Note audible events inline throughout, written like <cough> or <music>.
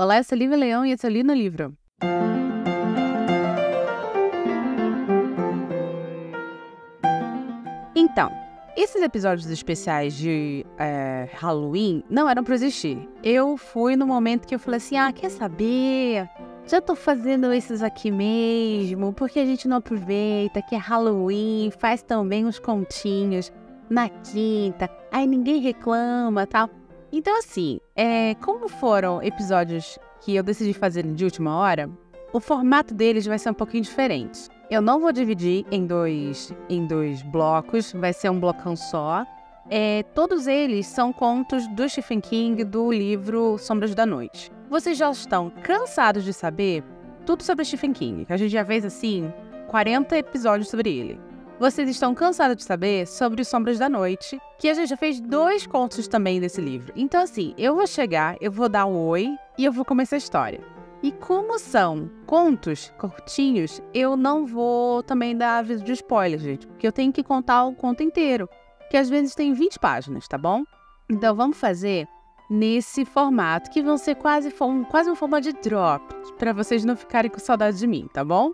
Olá, eu sou Lívia Leão e esse é o Li no Livro. Então, esses episódios especiais de é, Halloween não eram para existir. Eu fui no momento que eu falei assim: ah, quer saber? Já tô fazendo esses aqui mesmo, porque a gente não aproveita que é Halloween, faz também uns continhos na quinta, aí ninguém reclama tal. Então, assim, é, como foram episódios que eu decidi fazer de última hora, o formato deles vai ser um pouquinho diferente. Eu não vou dividir em dois, em dois blocos, vai ser um blocão só. É, todos eles são contos do Stephen King do livro Sombras da Noite. Vocês já estão cansados de saber tudo sobre Stephen King, a gente já fez assim 40 episódios sobre ele. Vocês estão cansados de saber sobre Sombras da Noite, que a gente já fez dois contos também desse livro. Então, assim, eu vou chegar, eu vou dar um oi e eu vou começar a história. E como são contos curtinhos, eu não vou também dar aviso de spoiler, gente, porque eu tenho que contar o conto inteiro, que às vezes tem 20 páginas, tá bom? Então vamos fazer nesse formato, que vão ser quase, quase um formato de drop, para vocês não ficarem com saudade de mim, tá bom?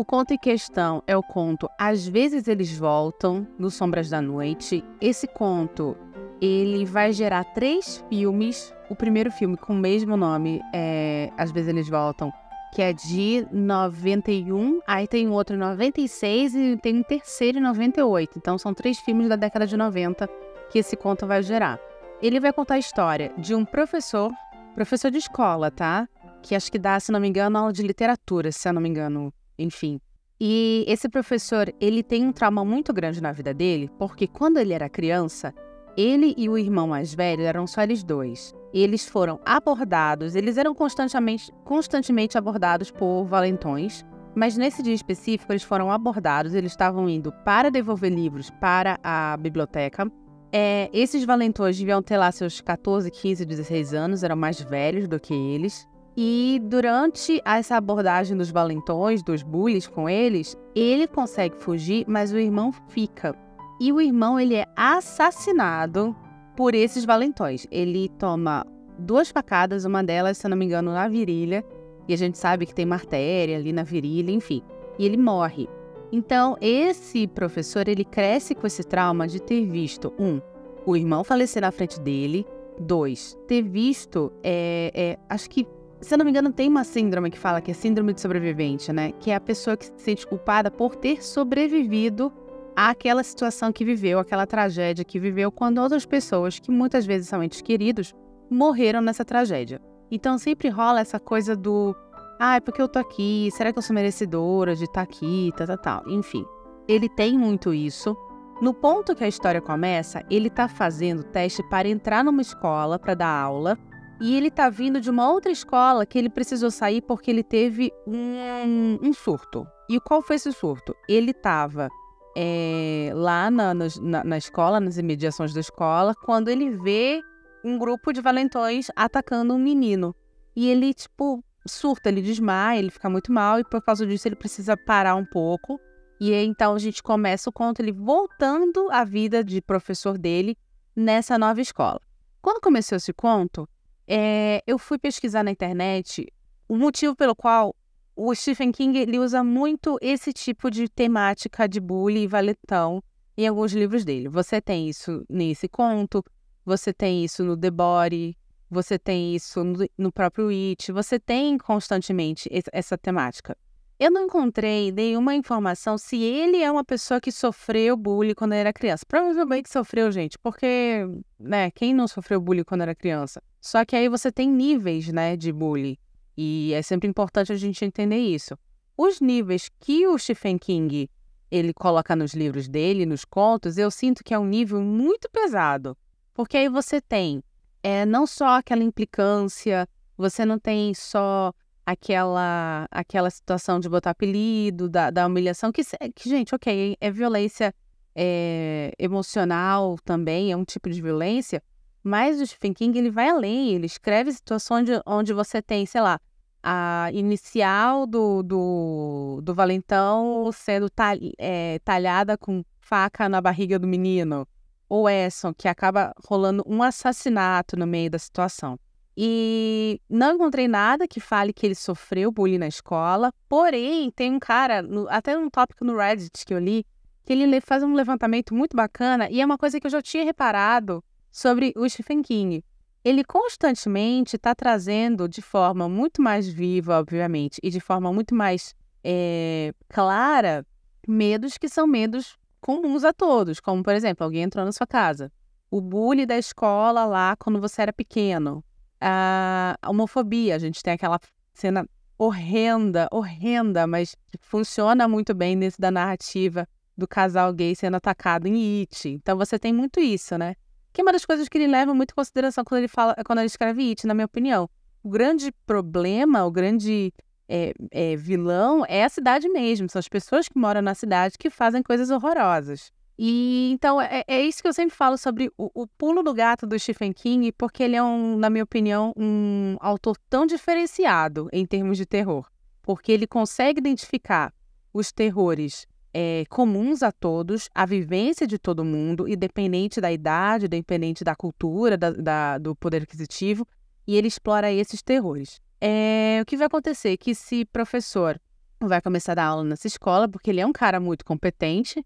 O conto em questão é o conto Às vezes eles voltam, no Sombras da Noite. Esse conto ele vai gerar três filmes. O primeiro filme com o mesmo nome é Às vezes eles voltam, que é de 91, aí tem outro em 96 e tem um terceiro em 98. Então são três filmes da década de 90 que esse conto vai gerar. Ele vai contar a história de um professor, professor de escola, tá? Que acho que dá, se não me engano, aula de literatura, se eu não me engano, enfim. E esse professor, ele tem um trauma muito grande na vida dele, porque quando ele era criança, ele e o irmão mais velho eram só eles dois. Eles foram abordados, eles eram constantemente, constantemente abordados por valentões, mas nesse dia específico eles foram abordados, eles estavam indo para devolver livros para a biblioteca. É, esses valentões deviam ter lá seus 14, 15, 16 anos, eram mais velhos do que eles. E durante essa abordagem dos valentões, dos bullies com eles, ele consegue fugir, mas o irmão fica. E o irmão ele é assassinado por esses valentões. Ele toma duas facadas, uma delas, se eu não me engano, na virilha, e a gente sabe que tem uma artéria ali na virilha, enfim. E ele morre. Então, esse professor, ele cresce com esse trauma de ter visto, um, o irmão falecer na frente dele, dois, ter visto, é, é, acho que se eu não me engano, tem uma síndrome que fala que é síndrome de sobrevivente, né? Que é a pessoa que se sente culpada por ter sobrevivido àquela situação que viveu, aquela tragédia que viveu, quando outras pessoas, que muitas vezes são entes queridos, morreram nessa tragédia. Então sempre rola essa coisa do ah, é porque eu tô aqui, será que eu sou merecedora de estar tá aqui, tal, tal, tal. Enfim, ele tem muito isso. No ponto que a história começa, ele tá fazendo teste para entrar numa escola para dar aula e ele tá vindo de uma outra escola que ele precisou sair porque ele teve um, um surto. E qual foi esse surto? Ele estava é, lá na, na, na escola, nas imediações da escola, quando ele vê um grupo de valentões atacando um menino. E ele, tipo, surta, ele desmaia, ele fica muito mal, e por causa disso ele precisa parar um pouco. E aí, então a gente começa o conto ele voltando à vida de professor dele nessa nova escola. Quando começou esse conto, é, eu fui pesquisar na internet o motivo pelo qual o Stephen King ele usa muito esse tipo de temática de bullying e valetão em alguns livros dele. Você tem isso nesse conto, você tem isso no The Body, você tem isso no, no próprio It, você tem constantemente essa temática. Eu não encontrei nenhuma informação se ele é uma pessoa que sofreu bullying quando era criança. Provavelmente sofreu, gente, porque, né, quem não sofreu bullying quando era criança? Só que aí você tem níveis, né, de bullying. E é sempre importante a gente entender isso. Os níveis que o Stephen King ele coloca nos livros dele, nos contos, eu sinto que é um nível muito pesado. Porque aí você tem é, não só aquela implicância, você não tem só aquela aquela situação de botar apelido, da, da humilhação, que, que, gente, ok, é violência é, emocional também, é um tipo de violência, mas o Stephen King ele vai além, ele escreve situações de, onde você tem, sei lá, a inicial do, do, do valentão sendo tal, é, talhada com faca na barriga do menino, ou Esson, que acaba rolando um assassinato no meio da situação. E não encontrei nada que fale que ele sofreu bullying na escola. Porém, tem um cara, no, até um tópico no Reddit que eu li, que ele faz um levantamento muito bacana e é uma coisa que eu já tinha reparado sobre o Stephen King. Ele constantemente está trazendo de forma muito mais viva, obviamente, e de forma muito mais é, clara, medos que são medos comuns a todos, como, por exemplo, alguém entrou na sua casa. O bullying da escola lá quando você era pequeno. A homofobia, a gente tem aquela cena horrenda, horrenda, mas funciona muito bem dentro da narrativa do casal gay sendo atacado em It. Então você tem muito isso, né? Que é uma das coisas que ele leva muito em consideração quando ele fala, quando ele escreve It, na minha opinião. O grande problema, o grande é, é, vilão é a cidade mesmo. São as pessoas que moram na cidade que fazem coisas horrorosas. E então é, é isso que eu sempre falo sobre o, o, pulo do gato do Stephen King, porque ele é um, na minha opinião, um autor tão diferenciado em termos de terror, porque ele consegue identificar os terrores é, comuns a todos, a vivência de todo mundo, independente da idade, independente da cultura, da, da, do poder aquisitivo, e ele explora esses terrores. É, o que vai acontecer? Que se professor vai começar a dar aula nessa escola, porque ele é um cara muito competente,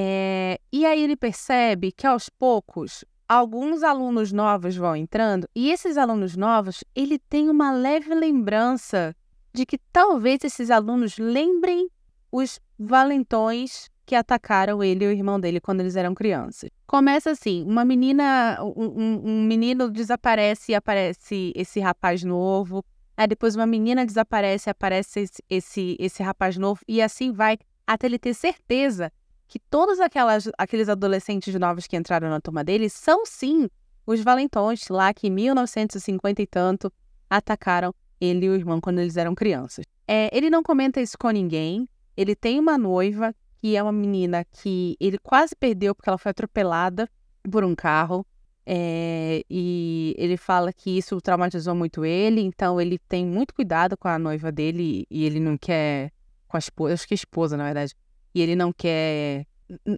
é, e aí ele percebe que aos poucos alguns alunos novos vão entrando e esses alunos novos ele tem uma leve lembrança de que talvez esses alunos lembrem os valentões que atacaram ele e o irmão dele quando eles eram crianças. Começa assim, uma menina, um, um menino desaparece e aparece esse rapaz novo. Depois uma menina desaparece e aparece esse, esse, esse rapaz novo. E assim vai, até ele ter certeza que todos aquelas, aqueles adolescentes novos que entraram na turma dele são sim os valentões lá que em 1950 e tanto atacaram ele e o irmão quando eles eram crianças. É, ele não comenta isso com ninguém. Ele tem uma noiva que é uma menina que ele quase perdeu porque ela foi atropelada por um carro. É, e ele fala que isso traumatizou muito ele, então ele tem muito cuidado com a noiva dele e ele não quer. Com a esposa, acho que é esposa, na verdade e ele não quer,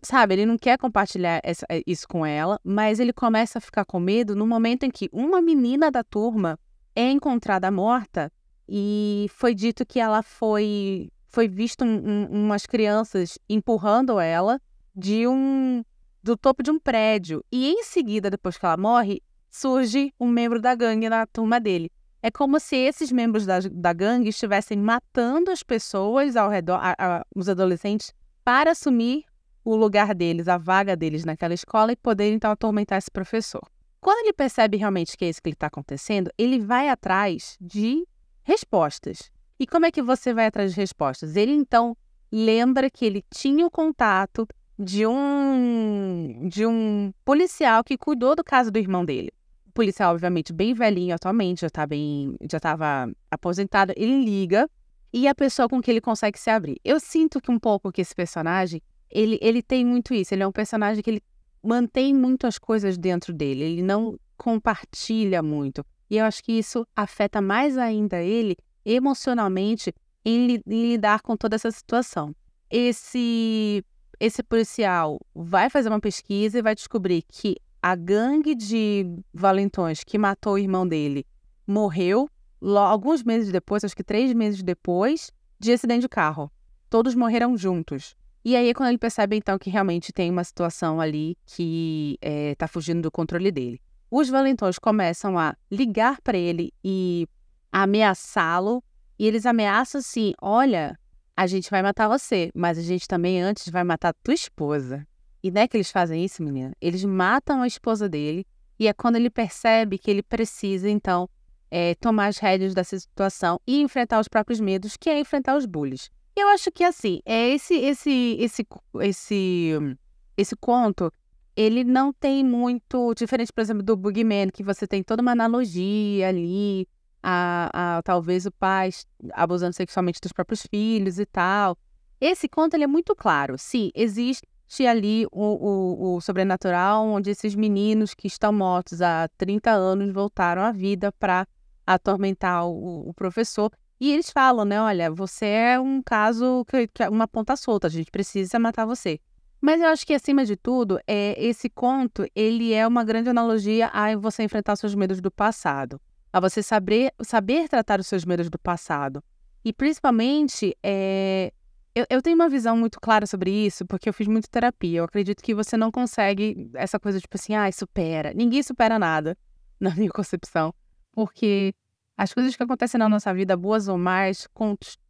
sabe, ele não quer compartilhar essa, eh, isso com ela, mas ele começa a ficar com medo no momento em que uma menina da turma é encontrada morta e foi dito que ela foi foi visto um, um, umas crianças empurrando ela de um do topo de um prédio. E em seguida depois que ela morre surge um membro da gangue na turma dele. É como se esses membros da, da gangue estivessem matando as pessoas ao redor, a, a, os adolescentes, para assumir o lugar deles, a vaga deles naquela escola e poder então atormentar esse professor. Quando ele percebe realmente que é isso que está acontecendo, ele vai atrás de respostas. E como é que você vai atrás de respostas? Ele então lembra que ele tinha o contato de um de um policial que cuidou do caso do irmão dele. O policial, obviamente, bem velhinho atualmente, já está bem, já estava aposentado. Ele liga e a pessoa com que ele consegue se abrir. Eu sinto que um pouco que esse personagem, ele, ele tem muito isso. Ele é um personagem que ele mantém muito as coisas dentro dele. Ele não compartilha muito. E eu acho que isso afeta mais ainda ele emocionalmente em, em lidar com toda essa situação. Esse esse policial vai fazer uma pesquisa e vai descobrir que a gangue de valentões que matou o irmão dele morreu alguns meses depois, acho que três meses depois, de acidente de carro. Todos morreram juntos. E aí é quando ele percebe, então, que realmente tem uma situação ali que está é, fugindo do controle dele. Os valentões começam a ligar para ele e ameaçá-lo. E eles ameaçam assim: olha, a gente vai matar você, mas a gente também antes vai matar tua esposa. E não é que eles fazem isso, menina? Eles matam a esposa dele. E é quando ele percebe que ele precisa, então, é, tomar as rédeas dessa situação e enfrentar os próprios medos, que é enfrentar os bullies. Eu acho que assim, é esse esse esse esse esse conto, ele não tem muito diferente, por exemplo, do Boogeyman, que você tem toda uma analogia ali, a, a talvez o pai abusando sexualmente dos próprios filhos e tal. Esse conto ele é muito claro. Sim, existe ali o, o, o sobrenatural, onde esses meninos que estão mortos há 30 anos voltaram à vida para atormentar o, o professor. E eles falam, né? Olha, você é um caso que, que é uma ponta solta, a gente precisa matar você. Mas eu acho que acima de tudo, é esse conto, ele é uma grande analogia a você enfrentar seus medos do passado. a você saber, saber tratar os seus medos do passado. E principalmente, é, eu, eu, tenho uma visão muito clara sobre isso, porque eu fiz muita terapia. Eu acredito que você não consegue essa coisa tipo assim, ah, supera. Ninguém supera nada, <laughs> na minha concepção. Porque as coisas que acontecem na nossa vida, boas ou mais,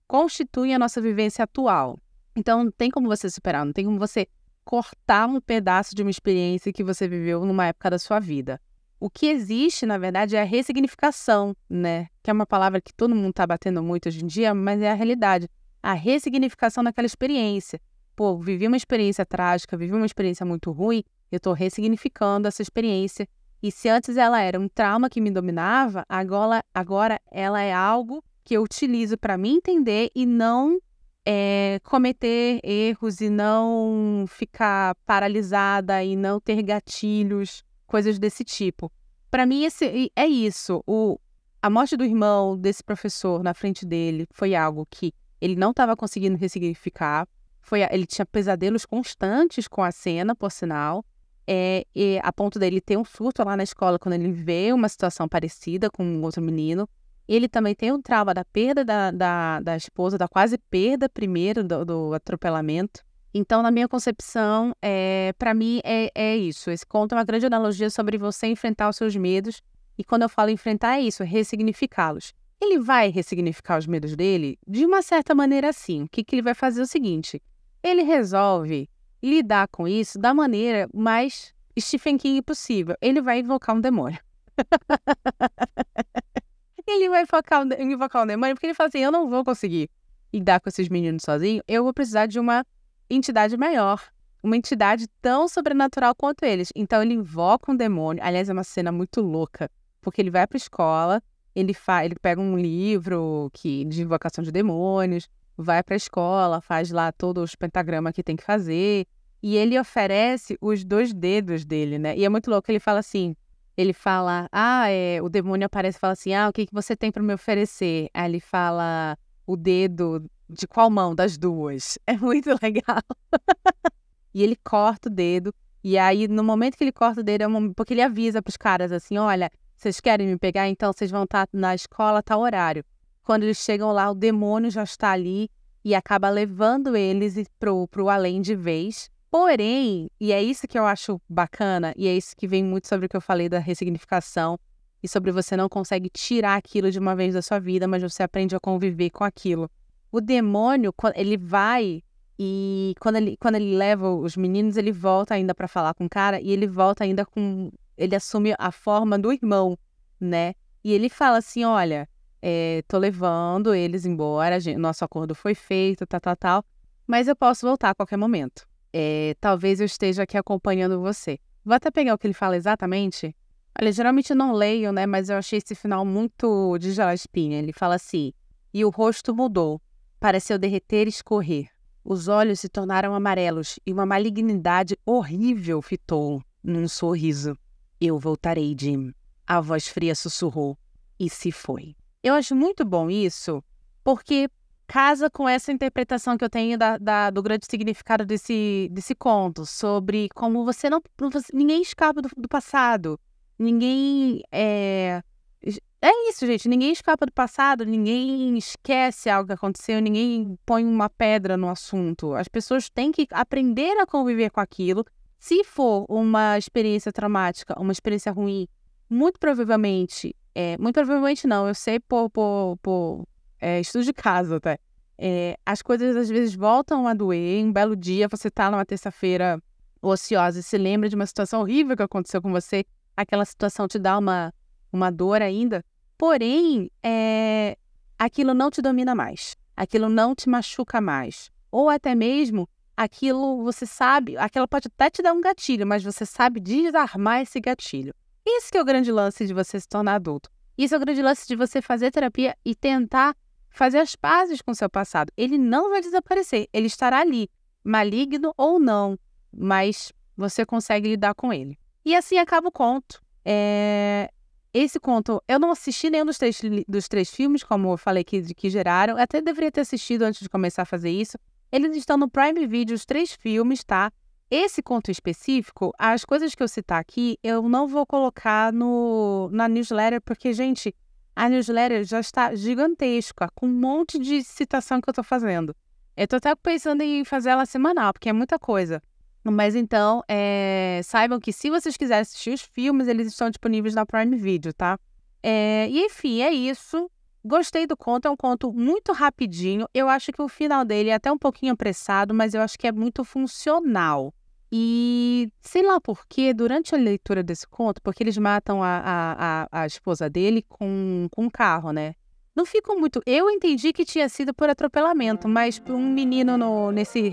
constituem a nossa vivência atual. Então, não tem como você superar, não tem como você cortar um pedaço de uma experiência que você viveu numa época da sua vida. O que existe, na verdade, é a ressignificação, né? Que é uma palavra que todo mundo está batendo muito hoje em dia, mas é a realidade. A ressignificação daquela experiência. Pô, vivi uma experiência trágica, vivi uma experiência muito ruim, eu estou ressignificando essa experiência. E se antes ela era um trauma que me dominava, agora, agora ela é algo que eu utilizo para me entender e não é, cometer erros e não ficar paralisada e não ter gatilhos, coisas desse tipo. Para mim, esse, é isso. O, a morte do irmão desse professor na frente dele foi algo que ele não estava conseguindo ressignificar. Foi, ele tinha pesadelos constantes com a cena, por sinal. É, a ponto dele ter um surto lá na escola quando ele vê uma situação parecida com um outro menino. Ele também tem um trauma da perda da, da, da esposa, da quase perda primeiro do, do atropelamento. Então, na minha concepção, é, para mim é, é isso. Esse conto é uma grande analogia sobre você enfrentar os seus medos. E quando eu falo enfrentar, é isso, é ressignificá-los. Ele vai ressignificar os medos dele de uma certa maneira sim. O que, que ele vai fazer é o seguinte: ele resolve lidar com isso da maneira mais Stephen King possível. Ele vai invocar um demônio. <laughs> ele vai focar, invocar o demônio porque ele fala assim: eu não vou conseguir lidar com esses meninos sozinho, eu vou precisar de uma entidade maior, uma entidade tão sobrenatural quanto eles. Então ele invoca um demônio. Aliás, é uma cena muito louca, porque ele vai para a escola, ele, fa ele pega um livro que de invocação de demônios, vai para a escola, faz lá todos os pentagramas que tem que fazer, e ele oferece os dois dedos dele, né? E é muito louco, ele fala assim: ele fala, ah, é, o demônio aparece e fala assim, ah, o que, que você tem para me oferecer? Aí ele fala o dedo de qual mão das duas? <laughs> É muito legal. <laughs> e ele corta o dedo, e aí no momento que ele corta o dedo, é um, porque ele avisa para os caras assim, olha, vocês querem me pegar? Então vocês vão estar tá na escola tal horário. Quando eles chegam lá, o demônio já está ali e acaba levando eles pro, pro além de vez. Porém, e é isso que eu acho bacana, e é isso que vem muito sobre o que eu falei da ressignificação, e sobre você não consegue tirar aquilo de uma vez da sua vida, mas você aprende a conviver com aquilo. O demônio, ele vai e quando ele, quando ele leva os meninos, ele volta ainda para falar com o cara e ele volta ainda com. Ele assume a forma do irmão, né? E ele fala assim: olha, é, tô levando eles embora, gente, nosso acordo foi feito, tal, tal, tal, mas eu posso voltar a qualquer momento é, talvez eu esteja aqui acompanhando você. Vou até pegar o que ele fala exatamente. Olha, geralmente eu não leio, né? Mas eu achei esse final muito de Gillespie. Ele fala assim: E o rosto mudou, pareceu derreter e escorrer. Os olhos se tornaram amarelos e uma malignidade horrível fitou num sorriso. Eu voltarei, Jim. A voz fria sussurrou e se foi. Eu acho muito bom isso, porque casa com essa interpretação que eu tenho da, da, do grande significado desse, desse conto, sobre como você não. Ninguém escapa do, do passado. Ninguém. É, é isso, gente. Ninguém escapa do passado, ninguém esquece algo que aconteceu, ninguém põe uma pedra no assunto. As pessoas têm que aprender a conviver com aquilo. Se for uma experiência traumática, uma experiência ruim, muito provavelmente, é, muito provavelmente não, eu sei por, por, por é, estudo de caso até. É, as coisas às vezes voltam a doer. Um belo dia você tá numa terça-feira ociosa e se lembra de uma situação horrível que aconteceu com você. Aquela situação te dá uma, uma dor ainda. Porém, é, aquilo não te domina mais. Aquilo não te machuca mais. Ou até mesmo aquilo você sabe, aquilo pode até te dar um gatilho, mas você sabe desarmar esse gatilho. Isso é o grande lance de você se tornar adulto. Isso é o grande lance de você fazer terapia e tentar fazer as pazes com seu passado. Ele não vai desaparecer, ele estará ali, maligno ou não, mas você consegue lidar com ele. E assim acaba o conto. É... Esse conto, eu não assisti nenhum dos três, dos três filmes, como eu falei que, que geraram. Eu até deveria ter assistido antes de começar a fazer isso. Eles estão no Prime Video, os três filmes, tá? Esse conto específico, as coisas que eu citar aqui, eu não vou colocar no, na newsletter, porque, gente, a newsletter já está gigantesca, com um monte de citação que eu estou fazendo. Eu estou até pensando em fazer ela semanal, porque é muita coisa. Mas então, é, saibam que se vocês quiserem assistir os filmes, eles estão disponíveis na Prime Video, tá? É, e enfim, é isso. Gostei do conto, é um conto muito rapidinho. Eu acho que o final dele é até um pouquinho apressado, mas eu acho que é muito funcional. E sei lá por quê, durante a leitura desse conto, porque eles matam a, a, a, a esposa dele com, com um carro, né? Não ficam muito. Eu entendi que tinha sido por atropelamento, mas um menino no, nesse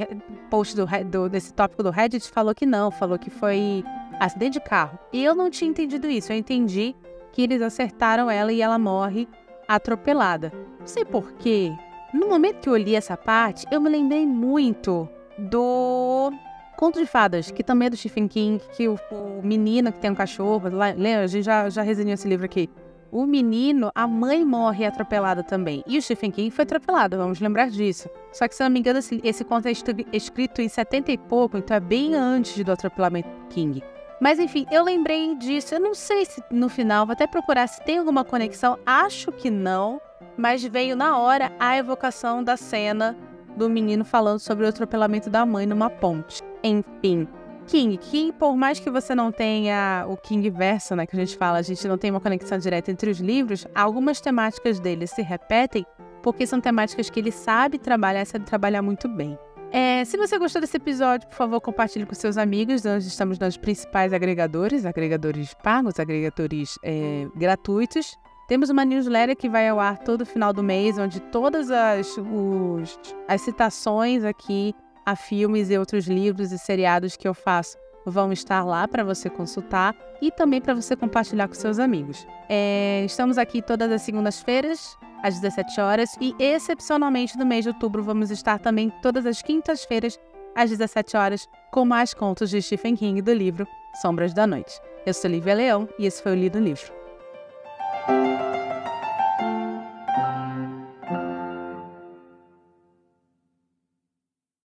post do, do, desse tópico do Reddit falou que não, falou que foi acidente de carro. Eu não tinha entendido isso. Eu entendi que eles acertaram ela e ela morre atropelada. Não sei porquê. No momento que eu li essa parte, eu me lembrei muito do Conto de Fadas, que também é do Stephen King, que o, o menino que tem um cachorro, lembra? A gente já, já resenhou esse livro aqui. O menino, a mãe morre atropelada também. E o Stephen King foi atropelado, vamos lembrar disso. Só que, se não me engano, esse, esse conto é escrito em 70 e pouco, então é bem antes do atropelamento King. Mas enfim, eu lembrei disso. Eu não sei se no final, vou até procurar se tem alguma conexão. Acho que não. Mas veio na hora a evocação da cena do menino falando sobre o atropelamento da mãe numa ponte. Enfim. King, que por mais que você não tenha o King verso, né, que a gente fala, a gente não tem uma conexão direta entre os livros, algumas temáticas dele se repetem porque são temáticas que ele sabe trabalhar, sabe trabalhar muito bem. É, se você gostou desse episódio, por favor, compartilhe com seus amigos. Nós estamos nos principais agregadores, agregadores pagos, agregadores é, gratuitos. Temos uma newsletter que vai ao ar todo final do mês, onde todas as, os, as citações aqui a filmes e outros livros e seriados que eu faço vão estar lá para você consultar e também para você compartilhar com seus amigos. É, estamos aqui todas as segundas-feiras às 17 horas e, excepcionalmente, no mês de outubro, vamos estar também todas as quintas-feiras, às 17 horas, com mais contos de Stephen King do livro Sombras da Noite. Eu sou Lívia Leão e esse foi o Lido Livro.